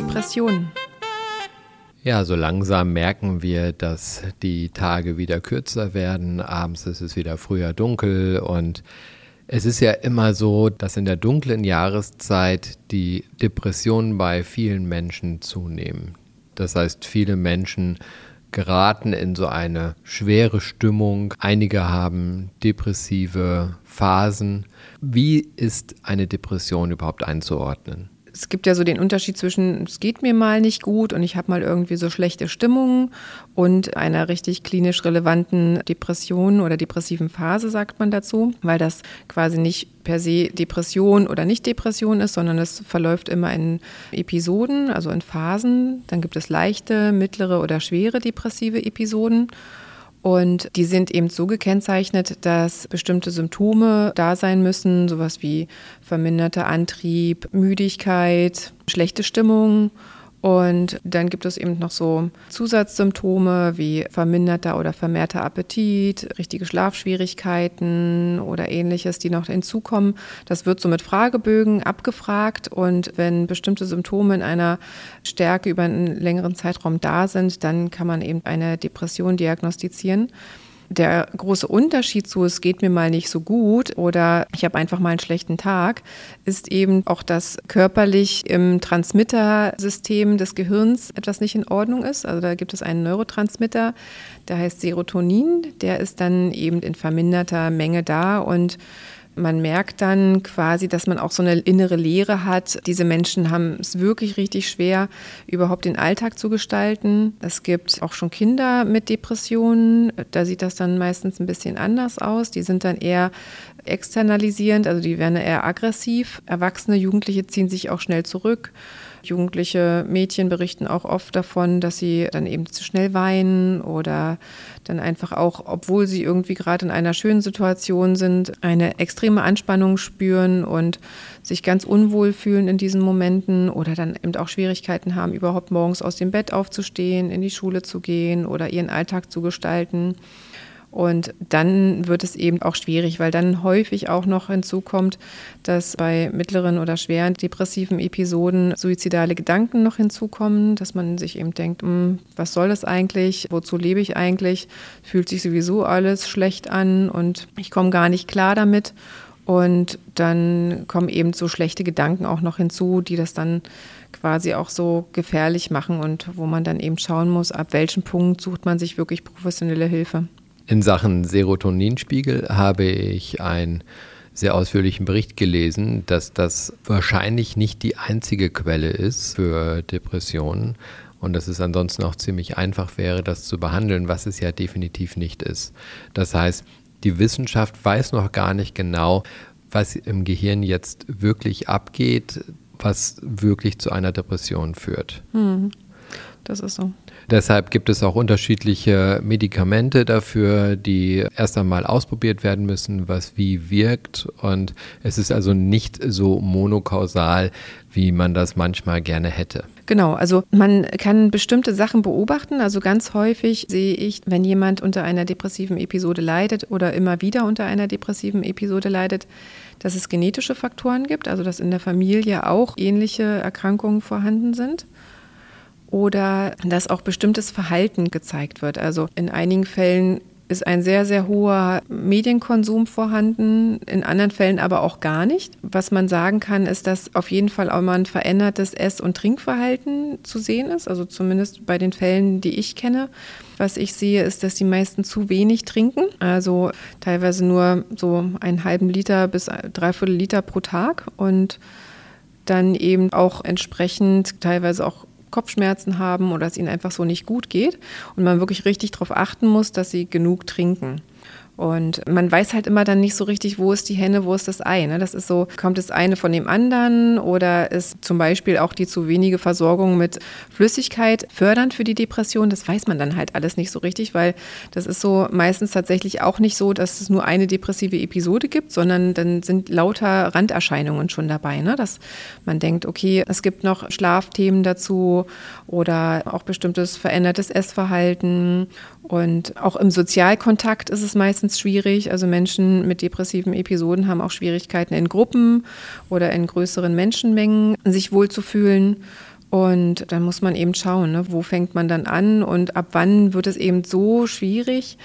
Depressionen. Ja, so langsam merken wir, dass die Tage wieder kürzer werden. Abends ist es wieder früher dunkel und es ist ja immer so, dass in der dunklen Jahreszeit die Depressionen bei vielen Menschen zunehmen. Das heißt, viele Menschen geraten in so eine schwere Stimmung. Einige haben depressive Phasen. Wie ist eine Depression überhaupt einzuordnen? Es gibt ja so den Unterschied zwischen, es geht mir mal nicht gut und ich habe mal irgendwie so schlechte Stimmung und einer richtig klinisch relevanten Depression oder depressiven Phase, sagt man dazu, weil das quasi nicht per se Depression oder Nicht-Depression ist, sondern es verläuft immer in Episoden, also in Phasen. Dann gibt es leichte, mittlere oder schwere depressive Episoden. Und die sind eben so gekennzeichnet, dass bestimmte Symptome da sein müssen, sowas wie verminderter Antrieb, Müdigkeit, schlechte Stimmung und dann gibt es eben noch so Zusatzsymptome wie verminderter oder vermehrter Appetit, richtige Schlafschwierigkeiten oder ähnliches, die noch hinzukommen. Das wird so mit Fragebögen abgefragt und wenn bestimmte Symptome in einer Stärke über einen längeren Zeitraum da sind, dann kann man eben eine Depression diagnostizieren. Der große Unterschied zu, es geht mir mal nicht so gut oder ich habe einfach mal einen schlechten Tag, ist eben auch, dass körperlich im Transmittersystem des Gehirns etwas nicht in Ordnung ist. Also da gibt es einen Neurotransmitter, der heißt Serotonin, der ist dann eben in verminderter Menge da und man merkt dann quasi, dass man auch so eine innere Leere hat. Diese Menschen haben es wirklich richtig schwer, überhaupt den Alltag zu gestalten. Es gibt auch schon Kinder mit Depressionen. Da sieht das dann meistens ein bisschen anders aus. Die sind dann eher externalisierend, also die werden eher aggressiv. Erwachsene Jugendliche ziehen sich auch schnell zurück. Jugendliche Mädchen berichten auch oft davon, dass sie dann eben zu schnell weinen oder dann einfach auch, obwohl sie irgendwie gerade in einer schönen Situation sind, eine extreme Anspannung spüren und sich ganz unwohl fühlen in diesen Momenten oder dann eben auch Schwierigkeiten haben, überhaupt morgens aus dem Bett aufzustehen, in die Schule zu gehen oder ihren Alltag zu gestalten. Und dann wird es eben auch schwierig, weil dann häufig auch noch hinzukommt, dass bei mittleren oder schweren depressiven Episoden suizidale Gedanken noch hinzukommen, dass man sich eben denkt, hm, was soll das eigentlich, wozu lebe ich eigentlich, fühlt sich sowieso alles schlecht an und ich komme gar nicht klar damit. Und dann kommen eben so schlechte Gedanken auch noch hinzu, die das dann quasi auch so gefährlich machen und wo man dann eben schauen muss, ab welchem Punkt sucht man sich wirklich professionelle Hilfe. In Sachen Serotoninspiegel habe ich einen sehr ausführlichen Bericht gelesen, dass das wahrscheinlich nicht die einzige Quelle ist für Depressionen und dass es ansonsten auch ziemlich einfach wäre, das zu behandeln, was es ja definitiv nicht ist. Das heißt, die Wissenschaft weiß noch gar nicht genau, was im Gehirn jetzt wirklich abgeht, was wirklich zu einer Depression führt. Hm, das ist so. Deshalb gibt es auch unterschiedliche Medikamente dafür, die erst einmal ausprobiert werden müssen, was wie wirkt. Und es ist also nicht so monokausal, wie man das manchmal gerne hätte. Genau, also man kann bestimmte Sachen beobachten. Also ganz häufig sehe ich, wenn jemand unter einer depressiven Episode leidet oder immer wieder unter einer depressiven Episode leidet, dass es genetische Faktoren gibt, also dass in der Familie auch ähnliche Erkrankungen vorhanden sind oder dass auch bestimmtes Verhalten gezeigt wird. Also in einigen Fällen ist ein sehr, sehr hoher Medienkonsum vorhanden, in anderen Fällen aber auch gar nicht. Was man sagen kann, ist, dass auf jeden Fall auch mal ein verändertes Ess- und Trinkverhalten zu sehen ist, also zumindest bei den Fällen, die ich kenne. Was ich sehe, ist, dass die meisten zu wenig trinken, also teilweise nur so einen halben Liter bis dreiviertel Liter pro Tag und dann eben auch entsprechend teilweise auch Kopfschmerzen haben oder es ihnen einfach so nicht gut geht und man wirklich richtig darauf achten muss, dass sie genug trinken. Und man weiß halt immer dann nicht so richtig, wo ist die Henne, wo ist das Ei. Ne? Das ist so, kommt das eine von dem anderen oder ist zum Beispiel auch die zu wenige Versorgung mit Flüssigkeit fördernd für die Depression? Das weiß man dann halt alles nicht so richtig, weil das ist so meistens tatsächlich auch nicht so, dass es nur eine depressive Episode gibt, sondern dann sind lauter Randerscheinungen schon dabei. Ne? Dass man denkt, okay, es gibt noch Schlafthemen dazu oder auch bestimmtes verändertes Essverhalten. Und auch im Sozialkontakt ist es meistens schwierig. Also Menschen mit depressiven Episoden haben auch Schwierigkeiten in Gruppen oder in größeren Menschenmengen sich wohlzufühlen. Und dann muss man eben schauen, ne, wo fängt man dann an und ab wann wird es eben so schwierig,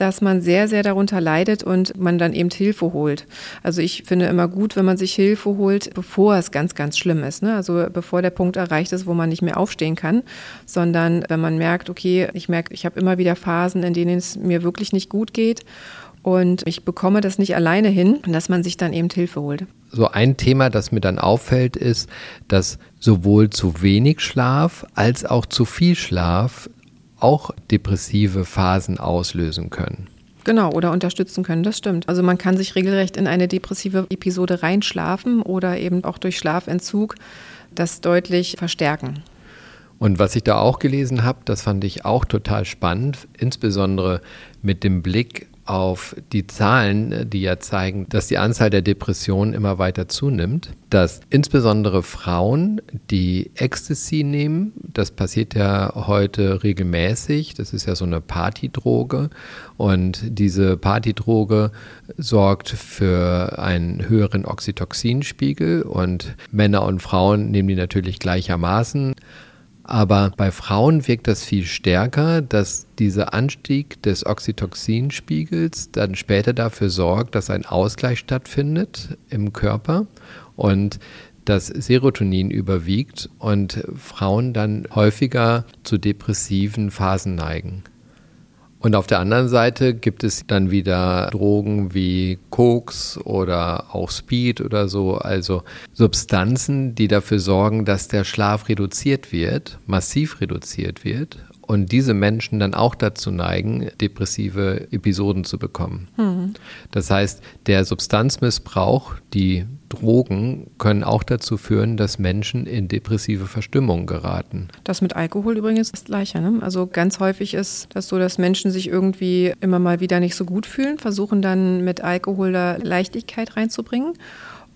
dass man sehr, sehr darunter leidet und man dann eben Hilfe holt. Also ich finde immer gut, wenn man sich Hilfe holt, bevor es ganz, ganz schlimm ist. Ne? Also bevor der Punkt erreicht ist, wo man nicht mehr aufstehen kann, sondern wenn man merkt, okay, ich merke, ich habe immer wieder Phasen, in denen es mir wirklich nicht gut geht und ich bekomme das nicht alleine hin, dass man sich dann eben Hilfe holt. So ein Thema, das mir dann auffällt, ist, dass sowohl zu wenig Schlaf als auch zu viel Schlaf auch depressive Phasen auslösen können. Genau, oder unterstützen können, das stimmt. Also man kann sich regelrecht in eine depressive Episode reinschlafen oder eben auch durch Schlafentzug das deutlich verstärken. Und was ich da auch gelesen habe, das fand ich auch total spannend, insbesondere mit dem Blick auf die Zahlen, die ja zeigen, dass die Anzahl der Depressionen immer weiter zunimmt, dass insbesondere Frauen, die Ecstasy nehmen, das passiert ja heute regelmäßig, das ist ja so eine Partydroge und diese Partydroge sorgt für einen höheren Oxytocinspiegel und Männer und Frauen nehmen die natürlich gleichermaßen. Aber bei Frauen wirkt das viel stärker, dass dieser Anstieg des Oxytocinspiegels dann später dafür sorgt, dass ein Ausgleich stattfindet im Körper und das Serotonin überwiegt und Frauen dann häufiger zu depressiven Phasen neigen. Und auf der anderen Seite gibt es dann wieder Drogen wie Koks oder auch Speed oder so, also Substanzen, die dafür sorgen, dass der Schlaf reduziert wird, massiv reduziert wird und diese Menschen dann auch dazu neigen, depressive Episoden zu bekommen. Mhm. Das heißt, der Substanzmissbrauch, die Drogen können auch dazu führen, dass Menschen in depressive Verstimmung geraten. Das mit Alkohol übrigens ist das Gleiche. Ne? Also ganz häufig ist das so, dass Menschen sich irgendwie immer mal wieder nicht so gut fühlen, versuchen dann mit Alkohol da Leichtigkeit reinzubringen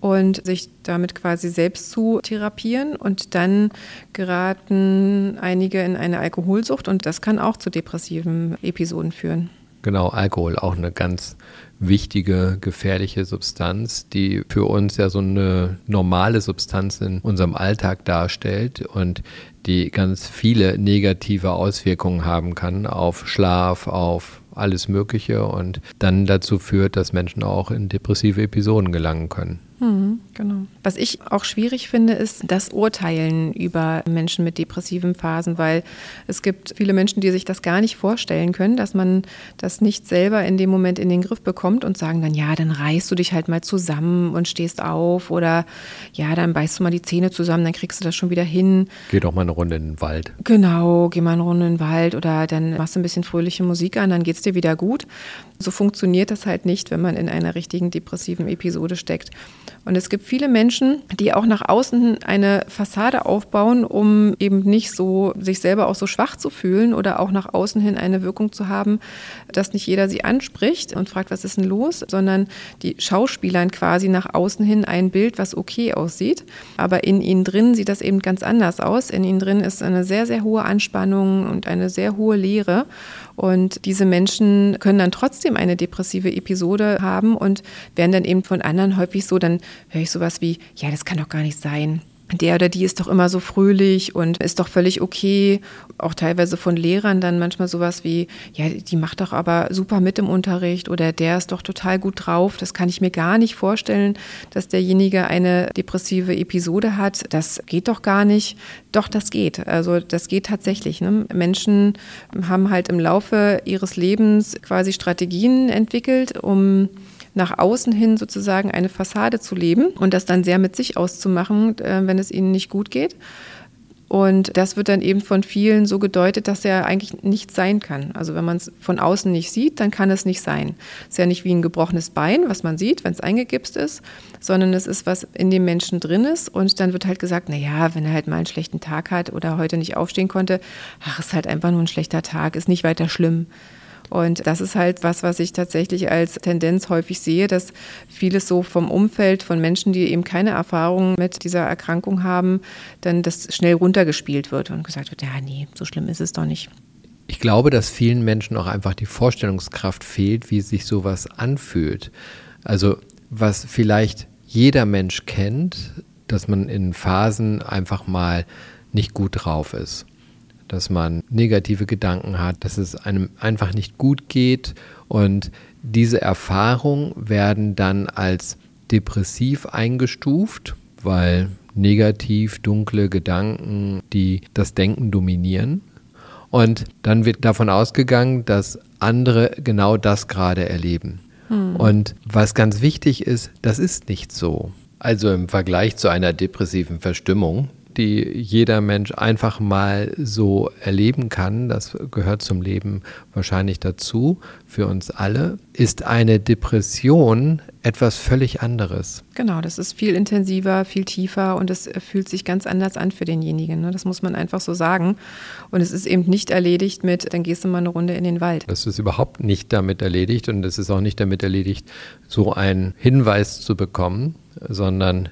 und sich damit quasi selbst zu therapieren. Und dann geraten einige in eine Alkoholsucht und das kann auch zu depressiven Episoden führen. Genau, Alkohol, auch eine ganz wichtige, gefährliche Substanz, die für uns ja so eine normale Substanz in unserem Alltag darstellt und die ganz viele negative Auswirkungen haben kann auf Schlaf, auf alles Mögliche und dann dazu führt, dass Menschen auch in depressive Episoden gelangen können. Mhm, genau. Was ich auch schwierig finde, ist das Urteilen über Menschen mit depressiven Phasen, weil es gibt viele Menschen, die sich das gar nicht vorstellen können, dass man das nicht selber in dem Moment in den Griff bekommt und sagen dann, ja, dann reißt du dich halt mal zusammen und stehst auf oder ja, dann beißt du mal die Zähne zusammen, dann kriegst du das schon wieder hin. Geh doch mal eine Runde in den Wald. Genau, geh mal eine Runde in den Wald oder dann machst du ein bisschen fröhliche Musik an, dann geht es dir wieder gut. So funktioniert das halt nicht, wenn man in einer richtigen depressiven Episode steckt. Und es gibt viele Menschen, die auch nach außen eine Fassade aufbauen, um eben nicht so sich selber auch so schwach zu fühlen oder auch nach außen hin eine Wirkung zu haben, dass nicht jeder sie anspricht und fragt, was ist denn los, sondern die schauspielern quasi nach außen hin ein Bild, was okay aussieht. Aber in ihnen drin sieht das eben ganz anders aus. In ihnen drin ist eine sehr, sehr hohe Anspannung und eine sehr hohe Leere. Und diese Menschen können dann trotzdem eine depressive Episode haben und werden dann eben von anderen häufig so, dann höre ich sowas wie, ja, das kann doch gar nicht sein der oder die ist doch immer so fröhlich und ist doch völlig okay. Auch teilweise von Lehrern dann manchmal sowas wie, ja, die macht doch aber super mit im Unterricht oder der ist doch total gut drauf. Das kann ich mir gar nicht vorstellen, dass derjenige eine depressive Episode hat. Das geht doch gar nicht. Doch, das geht. Also das geht tatsächlich. Ne? Menschen haben halt im Laufe ihres Lebens quasi Strategien entwickelt, um nach außen hin sozusagen eine Fassade zu leben und das dann sehr mit sich auszumachen, äh, wenn es ihnen nicht gut geht Und das wird dann eben von vielen so gedeutet, dass er eigentlich nicht sein kann. Also wenn man es von außen nicht sieht, dann kann es nicht sein. Es ist ja nicht wie ein gebrochenes Bein, was man sieht, wenn es eingegipst ist, sondern es ist, was in dem Menschen drin ist. Und dann wird halt gesagt, na ja, wenn er halt mal einen schlechten Tag hat oder heute nicht aufstehen konnte, ach, ist halt einfach nur ein schlechter Tag, ist nicht weiter schlimm. Und das ist halt was, was ich tatsächlich als Tendenz häufig sehe, dass vieles so vom Umfeld von Menschen, die eben keine Erfahrung mit dieser Erkrankung haben, dann das schnell runtergespielt wird und gesagt wird, ja, nee, so schlimm ist es doch nicht. Ich glaube, dass vielen Menschen auch einfach die Vorstellungskraft fehlt, wie sich sowas anfühlt. Also was vielleicht jeder Mensch kennt, dass man in Phasen einfach mal nicht gut drauf ist dass man negative Gedanken hat, dass es einem einfach nicht gut geht und diese Erfahrungen werden dann als depressiv eingestuft, weil negativ dunkle Gedanken, die das Denken dominieren. Und dann wird davon ausgegangen, dass andere genau das gerade erleben. Hm. Und was ganz wichtig ist, das ist nicht so. Also im Vergleich zu einer depressiven Verstimmung die jeder Mensch einfach mal so erleben kann, das gehört zum Leben wahrscheinlich dazu, für uns alle, ist eine Depression etwas völlig anderes. Genau, das ist viel intensiver, viel tiefer und es fühlt sich ganz anders an für denjenigen. Ne? Das muss man einfach so sagen. Und es ist eben nicht erledigt mit, dann gehst du mal eine Runde in den Wald. Das ist überhaupt nicht damit erledigt und es ist auch nicht damit erledigt, so einen Hinweis zu bekommen, sondern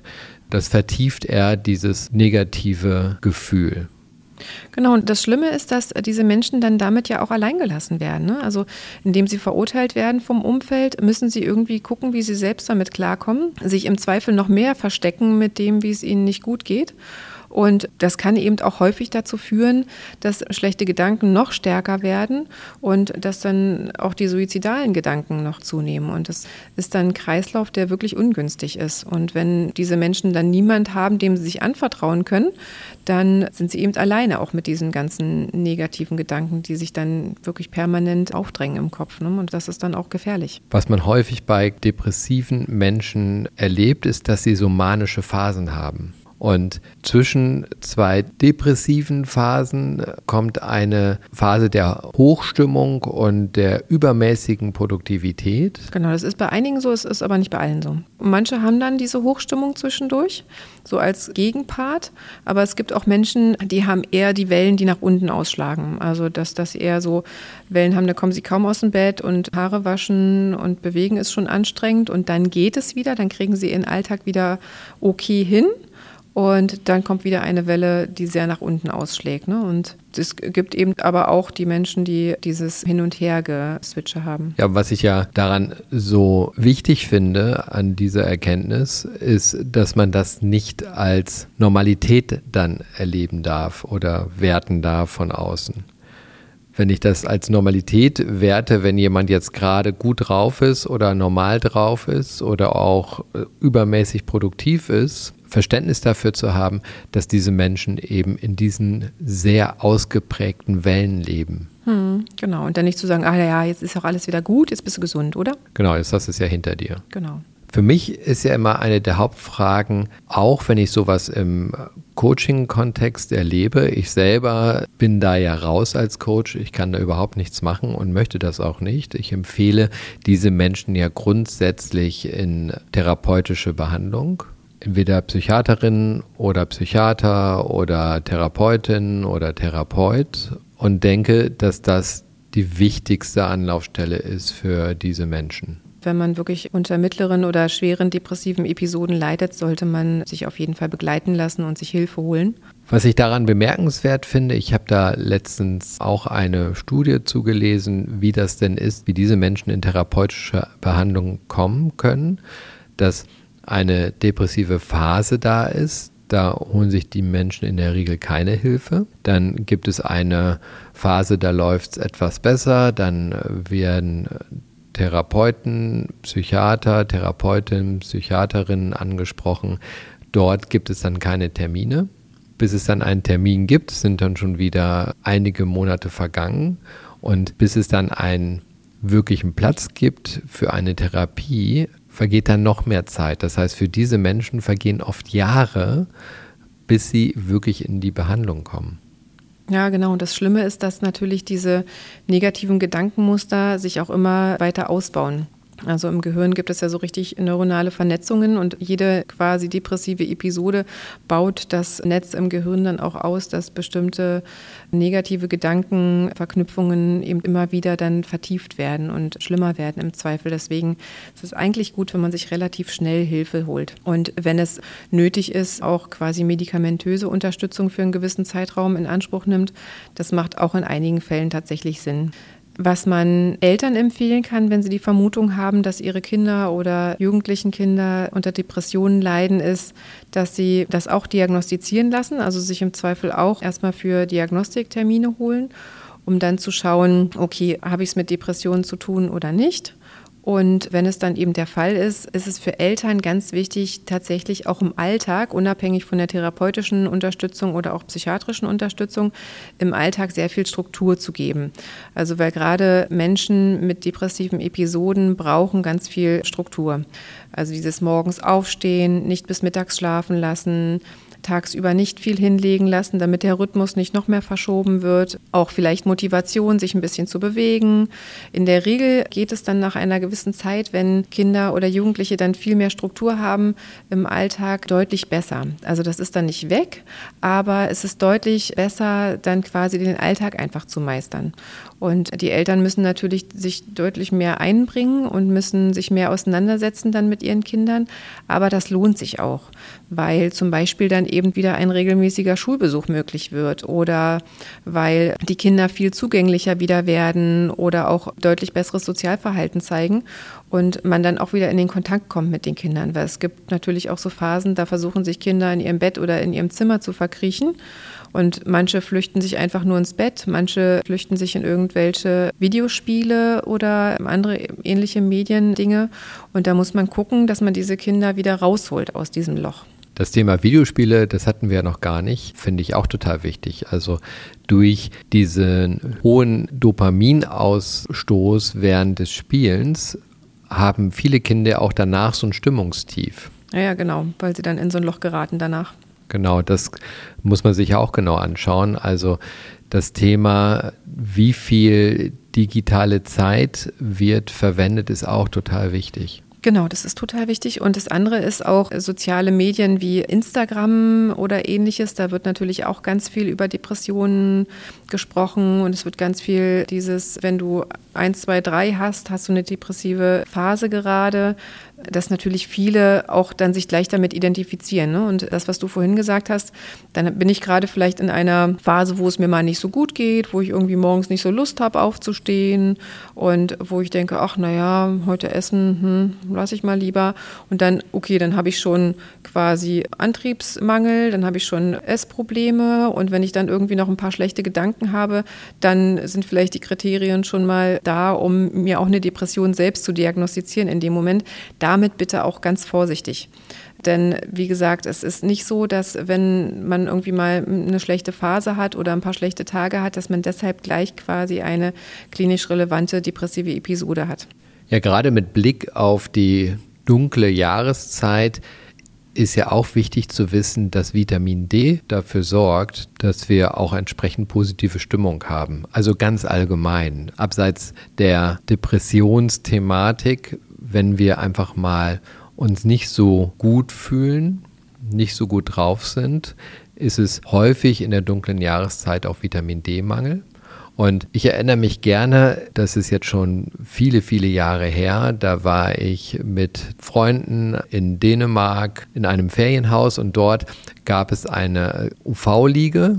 das vertieft er dieses negative Gefühl. Genau, und das Schlimme ist, dass diese Menschen dann damit ja auch alleingelassen werden. Ne? Also indem sie verurteilt werden vom Umfeld, müssen sie irgendwie gucken, wie sie selbst damit klarkommen, sich im Zweifel noch mehr verstecken mit dem, wie es ihnen nicht gut geht. Und das kann eben auch häufig dazu führen, dass schlechte Gedanken noch stärker werden und dass dann auch die suizidalen Gedanken noch zunehmen. Und das ist dann ein Kreislauf, der wirklich ungünstig ist. Und wenn diese Menschen dann niemand haben, dem sie sich anvertrauen können, dann sind sie eben alleine auch mit diesen ganzen negativen Gedanken, die sich dann wirklich permanent aufdrängen im Kopf. Ne? Und das ist dann auch gefährlich. Was man häufig bei depressiven Menschen erlebt, ist, dass sie so manische Phasen haben. Und zwischen zwei depressiven Phasen kommt eine Phase der Hochstimmung und der übermäßigen Produktivität. Genau, das ist bei einigen so, es ist aber nicht bei allen so. Manche haben dann diese Hochstimmung zwischendurch, so als Gegenpart, aber es gibt auch Menschen, die haben eher die Wellen, die nach unten ausschlagen. Also, dass das eher so Wellen haben, da kommen sie kaum aus dem Bett und Haare waschen und bewegen ist schon anstrengend und dann geht es wieder, dann kriegen sie ihren Alltag wieder okay hin. Und dann kommt wieder eine Welle, die sehr nach unten ausschlägt. Ne? Und es gibt eben aber auch die Menschen, die dieses Hin- und Her-Geswitche haben. Ja, was ich ja daran so wichtig finde, an dieser Erkenntnis, ist, dass man das nicht als Normalität dann erleben darf oder werten darf von außen. Wenn ich das als Normalität werte, wenn jemand jetzt gerade gut drauf ist oder normal drauf ist oder auch äh, übermäßig produktiv ist, Verständnis dafür zu haben, dass diese Menschen eben in diesen sehr ausgeprägten Wellen leben. Hm, genau. Und dann nicht zu sagen, ah ja, jetzt ist auch alles wieder gut, jetzt bist du gesund, oder? Genau, jetzt hast du es ja hinter dir. Genau. Für mich ist ja immer eine der Hauptfragen, auch wenn ich sowas im Coaching-Kontext erlebe, ich selber bin da ja raus als Coach, ich kann da überhaupt nichts machen und möchte das auch nicht. Ich empfehle diese Menschen ja grundsätzlich in therapeutische Behandlung entweder Psychiaterin oder Psychiater oder Therapeutin oder Therapeut und denke, dass das die wichtigste Anlaufstelle ist für diese Menschen. Wenn man wirklich unter mittleren oder schweren depressiven Episoden leidet, sollte man sich auf jeden Fall begleiten lassen und sich Hilfe holen. Was ich daran bemerkenswert finde, ich habe da letztens auch eine Studie zugelesen, wie das denn ist, wie diese Menschen in therapeutische Behandlung kommen können, dass eine depressive Phase da ist, da holen sich die Menschen in der Regel keine Hilfe. Dann gibt es eine Phase, da läuft es etwas besser, dann werden Therapeuten, Psychiater, Therapeutinnen, Psychiaterinnen angesprochen. Dort gibt es dann keine Termine. Bis es dann einen Termin gibt, sind dann schon wieder einige Monate vergangen. Und bis es dann einen wirklichen Platz gibt für eine Therapie, vergeht dann noch mehr Zeit. Das heißt, für diese Menschen vergehen oft Jahre, bis sie wirklich in die Behandlung kommen. Ja, genau. Und das Schlimme ist, dass natürlich diese negativen Gedankenmuster sich auch immer weiter ausbauen. Also im Gehirn gibt es ja so richtig neuronale Vernetzungen und jede quasi depressive Episode baut das Netz im Gehirn dann auch aus, dass bestimmte negative Gedankenverknüpfungen eben immer wieder dann vertieft werden und schlimmer werden im Zweifel. Deswegen ist es eigentlich gut, wenn man sich relativ schnell Hilfe holt. Und wenn es nötig ist, auch quasi medikamentöse Unterstützung für einen gewissen Zeitraum in Anspruch nimmt. Das macht auch in einigen Fällen tatsächlich Sinn. Was man Eltern empfehlen kann, wenn sie die Vermutung haben, dass ihre Kinder oder jugendlichen Kinder unter Depressionen leiden, ist, dass sie das auch diagnostizieren lassen, also sich im Zweifel auch erstmal für Diagnostiktermine holen, um dann zu schauen, okay, habe ich es mit Depressionen zu tun oder nicht? Und wenn es dann eben der Fall ist, ist es für Eltern ganz wichtig, tatsächlich auch im Alltag, unabhängig von der therapeutischen Unterstützung oder auch psychiatrischen Unterstützung, im Alltag sehr viel Struktur zu geben. Also weil gerade Menschen mit depressiven Episoden brauchen ganz viel Struktur. Also dieses morgens aufstehen, nicht bis mittags schlafen lassen, tagsüber nicht viel hinlegen lassen, damit der Rhythmus nicht noch mehr verschoben wird. Auch vielleicht Motivation, sich ein bisschen zu bewegen. In der Regel geht es dann nach einer gewissen Zeit, wenn Kinder oder Jugendliche dann viel mehr Struktur haben im Alltag, deutlich besser. Also das ist dann nicht weg, aber es ist deutlich besser, dann quasi den Alltag einfach zu meistern. Und die Eltern müssen natürlich sich deutlich mehr einbringen und müssen sich mehr auseinandersetzen dann mit ihren Kindern. Aber das lohnt sich auch, weil zum Beispiel dann eben wieder ein regelmäßiger Schulbesuch möglich wird oder weil die Kinder viel zugänglicher wieder werden oder auch deutlich besseres Sozialverhalten zeigen und man dann auch wieder in den Kontakt kommt mit den Kindern. Weil es gibt natürlich auch so Phasen, da versuchen sich Kinder in ihrem Bett oder in ihrem Zimmer zu verkriechen. Und manche flüchten sich einfach nur ins Bett, manche flüchten sich in irgendwelche Videospiele oder andere ähnliche Mediendinge. Und da muss man gucken, dass man diese Kinder wieder rausholt aus diesem Loch. Das Thema Videospiele, das hatten wir ja noch gar nicht, finde ich auch total wichtig. Also durch diesen hohen Dopaminausstoß während des Spielens haben viele Kinder auch danach so ein Stimmungstief. Ja, ja, genau, weil sie dann in so ein Loch geraten danach. Genau, das muss man sich auch genau anschauen. Also das Thema, wie viel digitale Zeit wird verwendet, ist auch total wichtig. Genau, das ist total wichtig. Und das andere ist auch soziale Medien wie Instagram oder ähnliches. Da wird natürlich auch ganz viel über Depressionen gesprochen und es wird ganz viel dieses, wenn du eins, zwei, drei hast, hast du eine depressive Phase gerade dass natürlich viele auch dann sich gleich damit identifizieren. Ne? Und das, was du vorhin gesagt hast, dann bin ich gerade vielleicht in einer Phase, wo es mir mal nicht so gut geht, wo ich irgendwie morgens nicht so Lust habe aufzustehen und wo ich denke, ach naja, heute essen, hm, lasse ich mal lieber. Und dann, okay, dann habe ich schon quasi Antriebsmangel, dann habe ich schon Essprobleme und wenn ich dann irgendwie noch ein paar schlechte Gedanken habe, dann sind vielleicht die Kriterien schon mal da, um mir auch eine Depression selbst zu diagnostizieren in dem Moment. Damit bitte auch ganz vorsichtig. Denn wie gesagt, es ist nicht so, dass wenn man irgendwie mal eine schlechte Phase hat oder ein paar schlechte Tage hat, dass man deshalb gleich quasi eine klinisch relevante depressive Episode hat. Ja, gerade mit Blick auf die dunkle Jahreszeit ist ja auch wichtig zu wissen, dass Vitamin D dafür sorgt, dass wir auch entsprechend positive Stimmung haben. Also ganz allgemein, abseits der Depressionsthematik, wenn wir einfach mal uns nicht so gut fühlen, nicht so gut drauf sind, ist es häufig in der dunklen Jahreszeit auch Vitamin D-Mangel. Und ich erinnere mich gerne, das ist jetzt schon viele, viele Jahre her, da war ich mit Freunden in Dänemark in einem Ferienhaus und dort gab es eine UV-Liege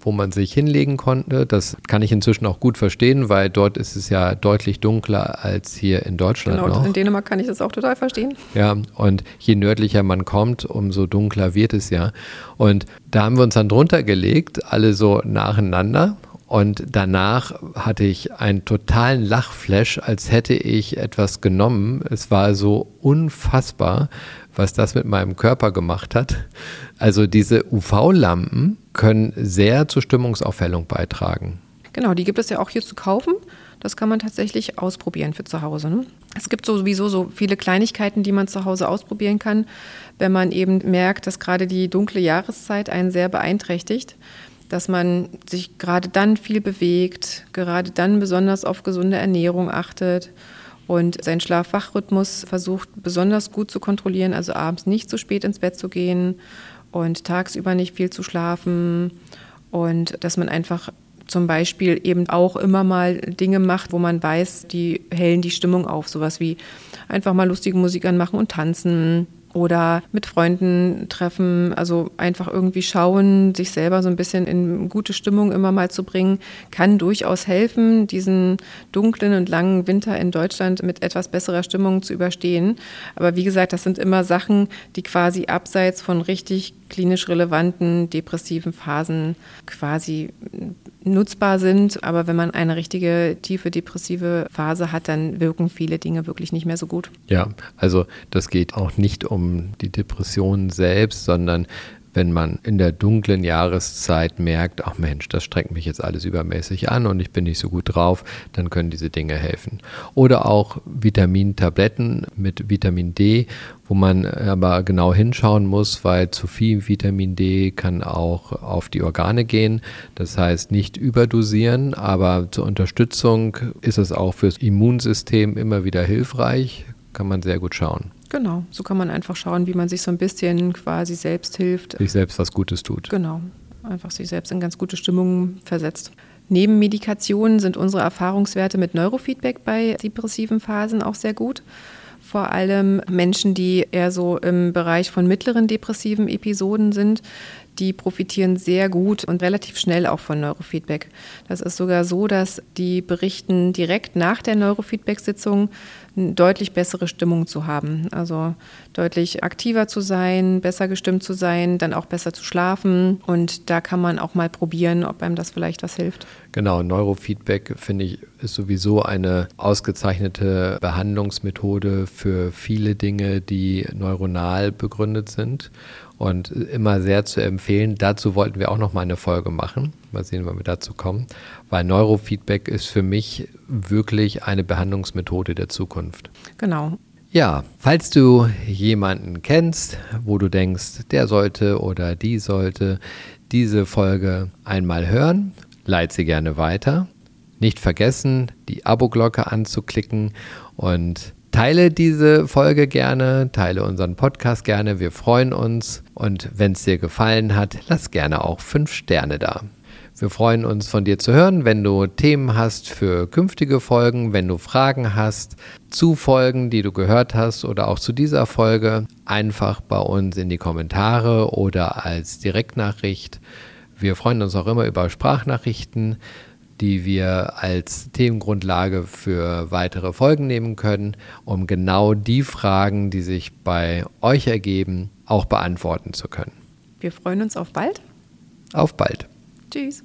wo man sich hinlegen konnte. Das kann ich inzwischen auch gut verstehen, weil dort ist es ja deutlich dunkler als hier in Deutschland. Genau, noch. in Dänemark kann ich das auch total verstehen. Ja, und je nördlicher man kommt, umso dunkler wird es ja. Und da haben wir uns dann drunter gelegt, alle so nacheinander und danach hatte ich einen totalen Lachflash, als hätte ich etwas genommen. Es war so unfassbar, was das mit meinem Körper gemacht hat. Also diese UV-Lampen können sehr zur Stimmungsaufhellung beitragen. Genau, die gibt es ja auch hier zu kaufen. Das kann man tatsächlich ausprobieren für zu Hause. Ne? Es gibt sowieso so viele Kleinigkeiten, die man zu Hause ausprobieren kann, wenn man eben merkt, dass gerade die dunkle Jahreszeit einen sehr beeinträchtigt dass man sich gerade dann viel bewegt, gerade dann besonders auf gesunde Ernährung achtet und seinen Schlaf-Wach-Rhythmus versucht besonders gut zu kontrollieren, also abends nicht zu spät ins Bett zu gehen und tagsüber nicht viel zu schlafen und dass man einfach zum Beispiel eben auch immer mal Dinge macht, wo man weiß, die hellen die Stimmung auf. Sowas wie einfach mal lustige Musik anmachen und tanzen oder mit Freunden treffen, also einfach irgendwie schauen, sich selber so ein bisschen in gute Stimmung immer mal zu bringen, kann durchaus helfen, diesen dunklen und langen Winter in Deutschland mit etwas besserer Stimmung zu überstehen. Aber wie gesagt, das sind immer Sachen, die quasi abseits von richtig klinisch relevanten depressiven Phasen quasi nutzbar sind. Aber wenn man eine richtige tiefe depressive Phase hat, dann wirken viele Dinge wirklich nicht mehr so gut. Ja, also das geht auch nicht um die Depression selbst, sondern wenn man in der dunklen Jahreszeit merkt, ach Mensch, das strengt mich jetzt alles übermäßig an und ich bin nicht so gut drauf, dann können diese Dinge helfen. Oder auch Vitamintabletten mit Vitamin D, wo man aber genau hinschauen muss, weil zu viel Vitamin D kann auch auf die Organe gehen. Das heißt nicht überdosieren, aber zur Unterstützung ist es auch fürs Immunsystem immer wieder hilfreich, kann man sehr gut schauen. Genau, so kann man einfach schauen, wie man sich so ein bisschen quasi selbst hilft. Sich selbst was Gutes tut. Genau, einfach sich selbst in ganz gute Stimmung versetzt. Neben Medikationen sind unsere Erfahrungswerte mit Neurofeedback bei depressiven Phasen auch sehr gut. Vor allem Menschen, die eher so im Bereich von mittleren depressiven Episoden sind, die profitieren sehr gut und relativ schnell auch von Neurofeedback. Das ist sogar so, dass die berichten direkt nach der Neurofeedback-Sitzung eine deutlich bessere Stimmung zu haben. Also deutlich aktiver zu sein, besser gestimmt zu sein, dann auch besser zu schlafen. Und da kann man auch mal probieren, ob einem das vielleicht was hilft. Genau, Neurofeedback finde ich ist sowieso eine ausgezeichnete Behandlungsmethode für viele Dinge, die neuronal begründet sind und immer sehr zu empfehlen. Dazu wollten wir auch noch mal eine Folge machen. Mal sehen, wann wir dazu kommen. Weil Neurofeedback ist für mich wirklich eine Behandlungsmethode der Zukunft. Genau. Ja, falls du jemanden kennst, wo du denkst, der sollte oder die sollte diese Folge einmal hören, leite sie gerne weiter. Nicht vergessen, die Abo-Glocke anzuklicken und Teile diese Folge gerne, teile unseren Podcast gerne. Wir freuen uns. Und wenn es dir gefallen hat, lass gerne auch fünf Sterne da. Wir freuen uns von dir zu hören, wenn du Themen hast für künftige Folgen, wenn du Fragen hast zu Folgen, die du gehört hast oder auch zu dieser Folge, einfach bei uns in die Kommentare oder als Direktnachricht. Wir freuen uns auch immer über Sprachnachrichten die wir als Themengrundlage für weitere Folgen nehmen können, um genau die Fragen, die sich bei euch ergeben, auch beantworten zu können. Wir freuen uns auf bald. Auf bald. Tschüss.